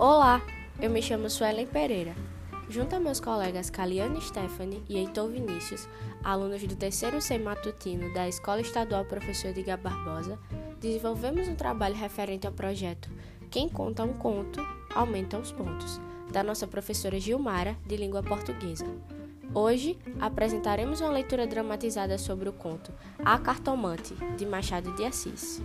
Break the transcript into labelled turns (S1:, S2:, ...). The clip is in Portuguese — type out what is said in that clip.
S1: Olá, eu me chamo Suelen Pereira. Junto a meus colegas Caliane Stephanie e Heitor Vinícius, alunos do terceiro C matutino da Escola Estadual Professor Edgar Barbosa, desenvolvemos um trabalho referente ao projeto Quem Conta um Conto, Aumenta os Pontos, da nossa professora Gilmara, de língua portuguesa. Hoje apresentaremos uma leitura dramatizada sobre o conto A Cartomante, de Machado de Assis.